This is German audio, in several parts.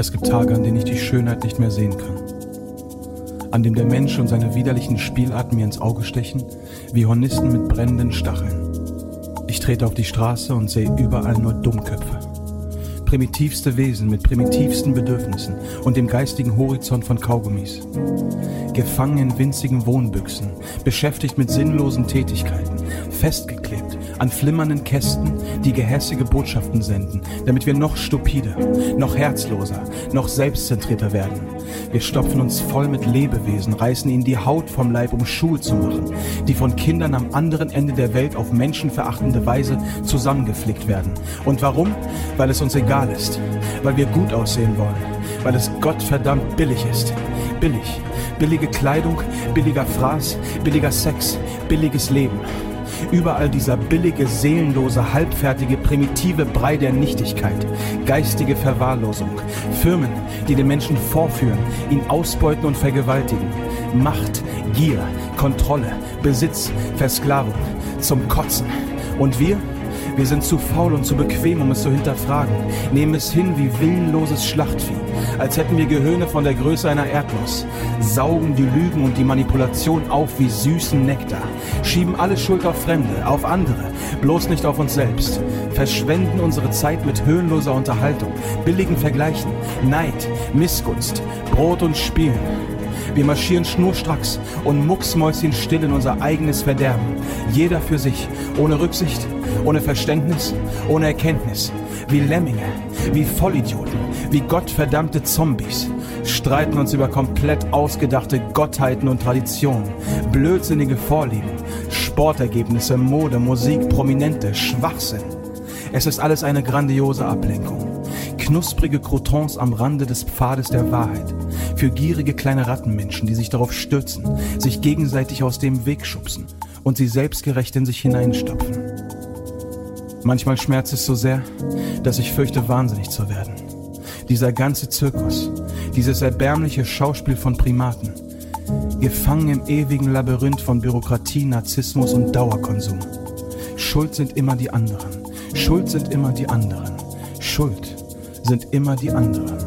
Es gibt Tage, an denen ich die Schönheit nicht mehr sehen kann. An dem der Mensch und seine widerlichen Spielarten mir ins Auge stechen, wie Hornisten mit brennenden Stacheln. Ich trete auf die Straße und sehe überall nur Dummköpfe. Primitivste Wesen mit primitivsten Bedürfnissen und dem geistigen Horizont von Kaugummis. Gefangen in winzigen Wohnbüchsen, beschäftigt mit sinnlosen Tätigkeiten, festgeklebt an flimmernden Kästen, die gehässige Botschaften senden, damit wir noch stupider, noch herzloser, noch selbstzentrierter werden. Wir stopfen uns voll mit Lebewesen, reißen ihnen die Haut vom Leib, um Schuhe zu machen, die von Kindern am anderen Ende der Welt auf menschenverachtende Weise zusammengeflickt werden. Und warum? Weil es uns egal ist, weil wir gut aussehen wollen, weil es Gottverdammt billig ist. Billig. Billige Kleidung, billiger Fraß, billiger Sex, billiges Leben. Überall dieser billige, seelenlose, halbfertige, primitive Brei der Nichtigkeit, geistige Verwahrlosung, Firmen, die den Menschen vorführen, ihn ausbeuten und vergewaltigen, Macht, Gier, Kontrolle, Besitz, Versklavung, zum Kotzen. Und wir? Wir sind zu faul und zu bequem, um es zu hinterfragen, nehmen es hin wie willenloses Schlachtvieh, als hätten wir Gehirne von der Größe einer Erdnuss, saugen die Lügen und die Manipulation auf wie süßen Nektar, schieben alle Schuld auf Fremde, auf andere, bloß nicht auf uns selbst, verschwenden unsere Zeit mit höhenloser Unterhaltung, billigen Vergleichen, Neid, Missgunst, Brot und Spielen. Wir marschieren schnurstracks und mucksmäuschenstill in unser eigenes Verderben. Jeder für sich, ohne Rücksicht, ohne Verständnis, ohne Erkenntnis. Wie Lemminge, wie Vollidioten, wie gottverdammte Zombies. Streiten uns über komplett ausgedachte Gottheiten und Traditionen, blödsinnige Vorlieben, Sportergebnisse, Mode, Musik, Prominente, Schwachsinn. Es ist alles eine grandiose Ablenkung. Knusprige Crotons am Rande des Pfades der Wahrheit. Für gierige kleine Rattenmenschen, die sich darauf stürzen, sich gegenseitig aus dem Weg schubsen und sie selbstgerecht in sich hineinstopfen. Manchmal schmerzt es so sehr, dass ich fürchte, wahnsinnig zu werden. Dieser ganze Zirkus, dieses erbärmliche Schauspiel von Primaten, gefangen im ewigen Labyrinth von Bürokratie, Narzissmus und Dauerkonsum. Schuld sind immer die anderen. Schuld sind immer die anderen. Schuld sind immer die anderen.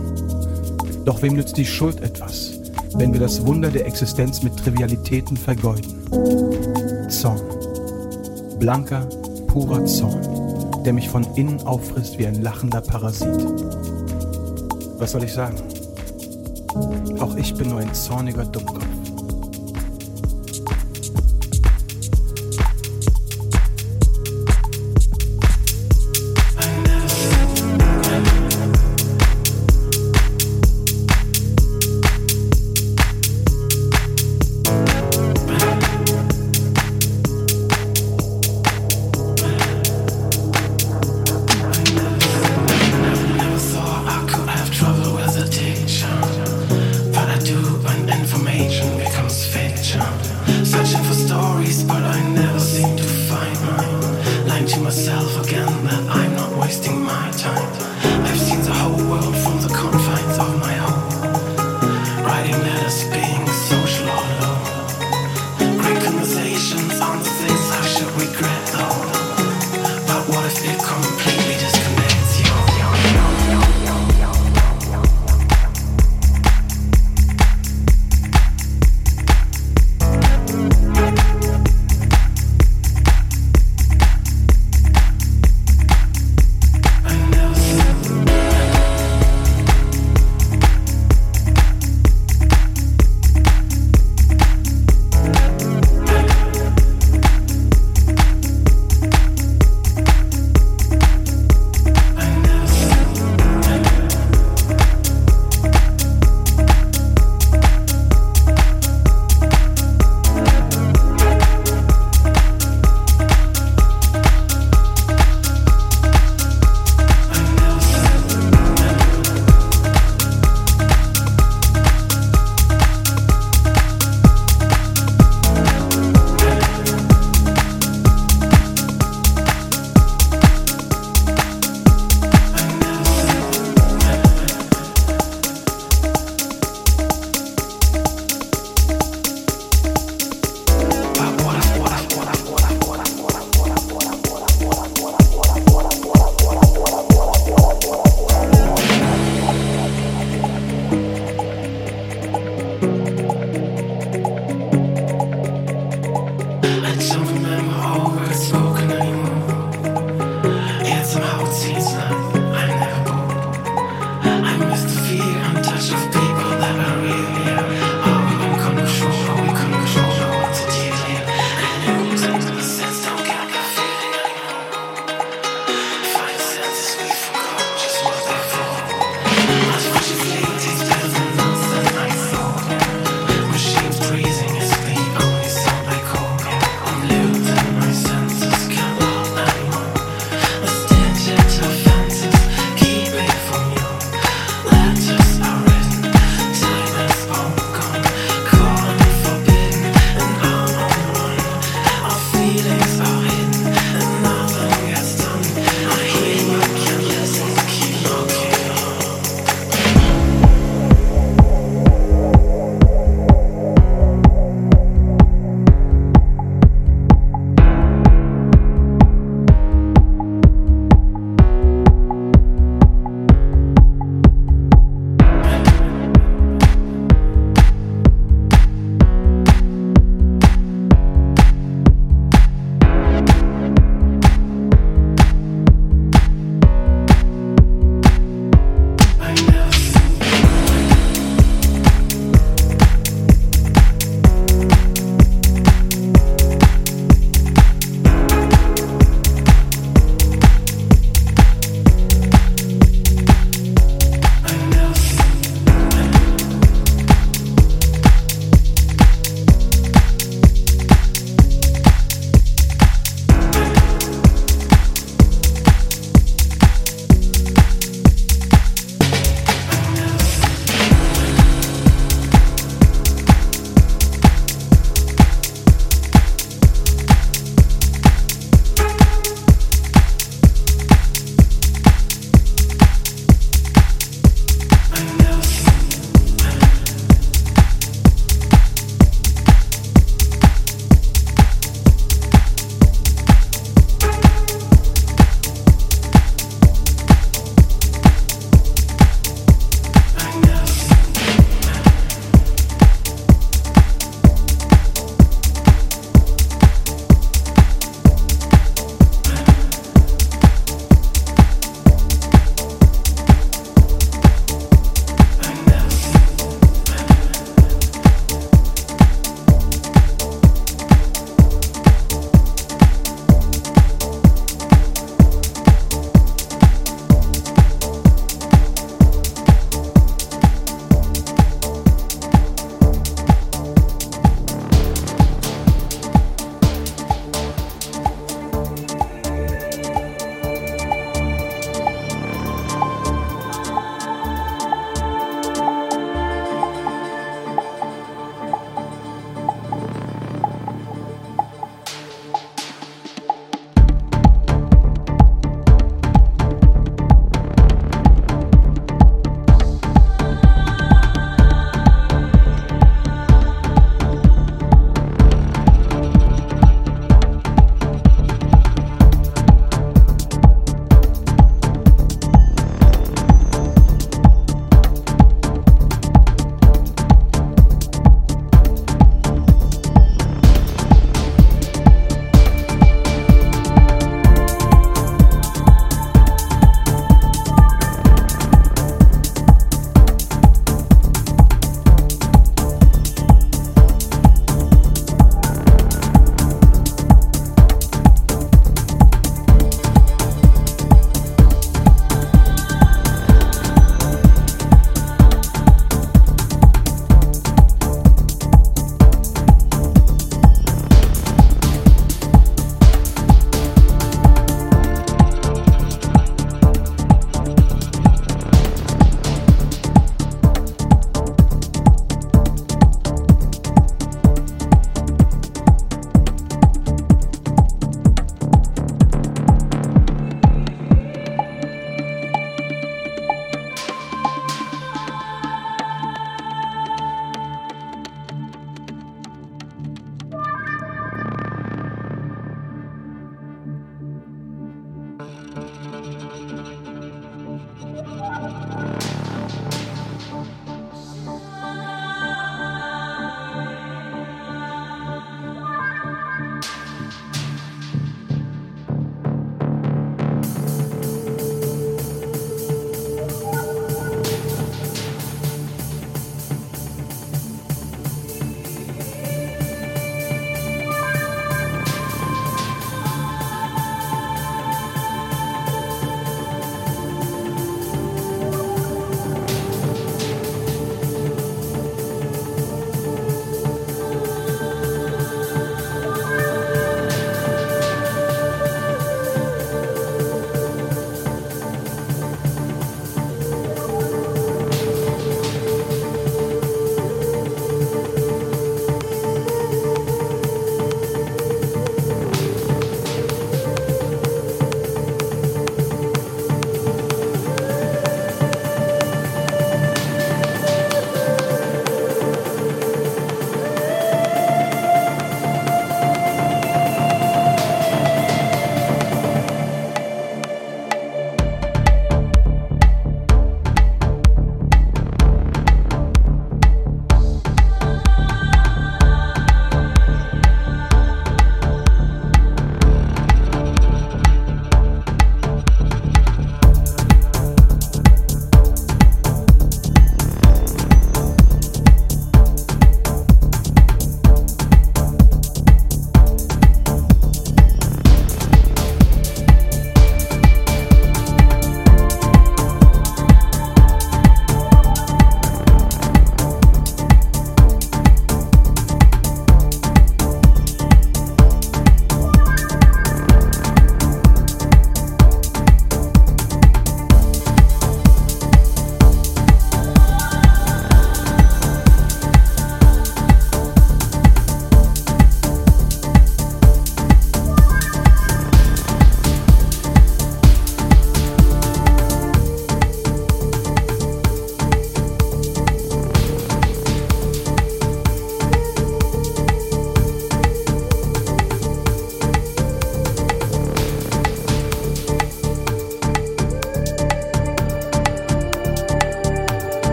Doch wem nützt die Schuld etwas, wenn wir das Wunder der Existenz mit Trivialitäten vergeuden? Zorn. Blanker, purer Zorn, der mich von innen auffrisst wie ein lachender Parasit. Was soll ich sagen? Auch ich bin nur ein zorniger Dummkopf.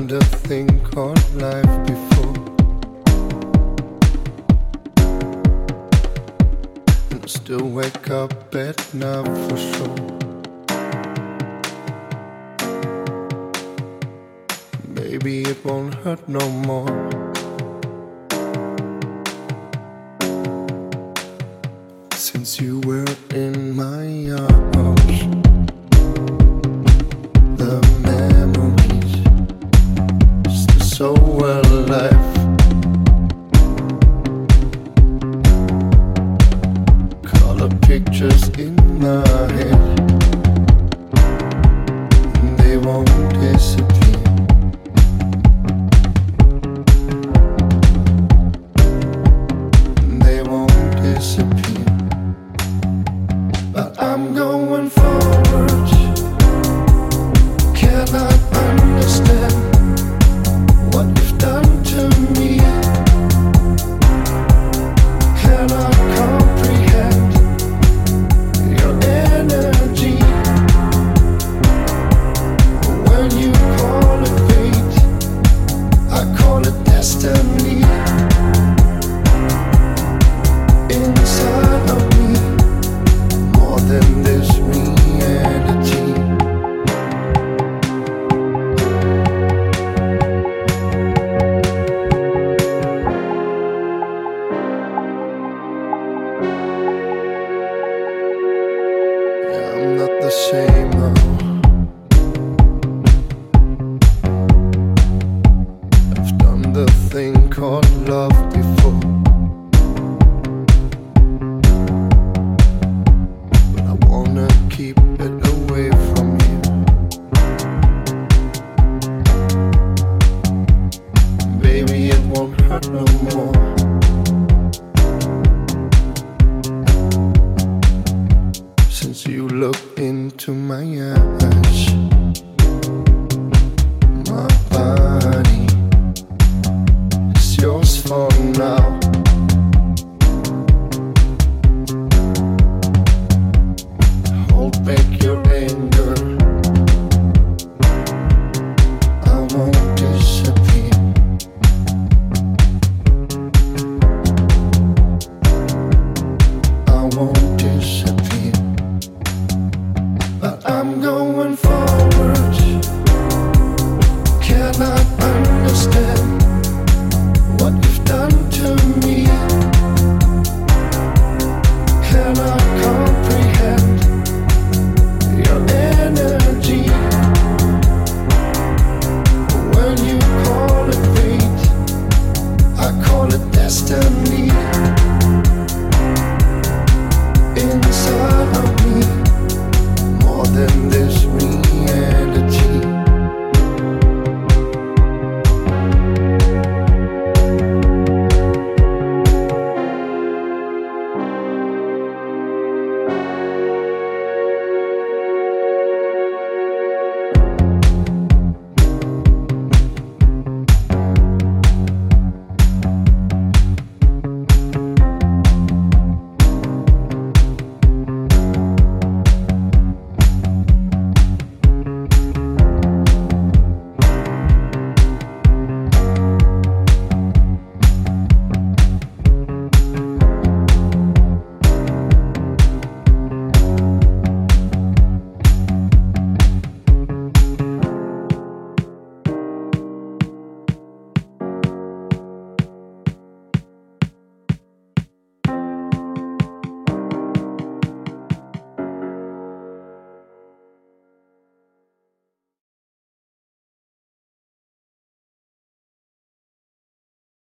learned a thing called life before. And still wake up at night for sure. Maybe it won't hurt no more. you look into my eyes.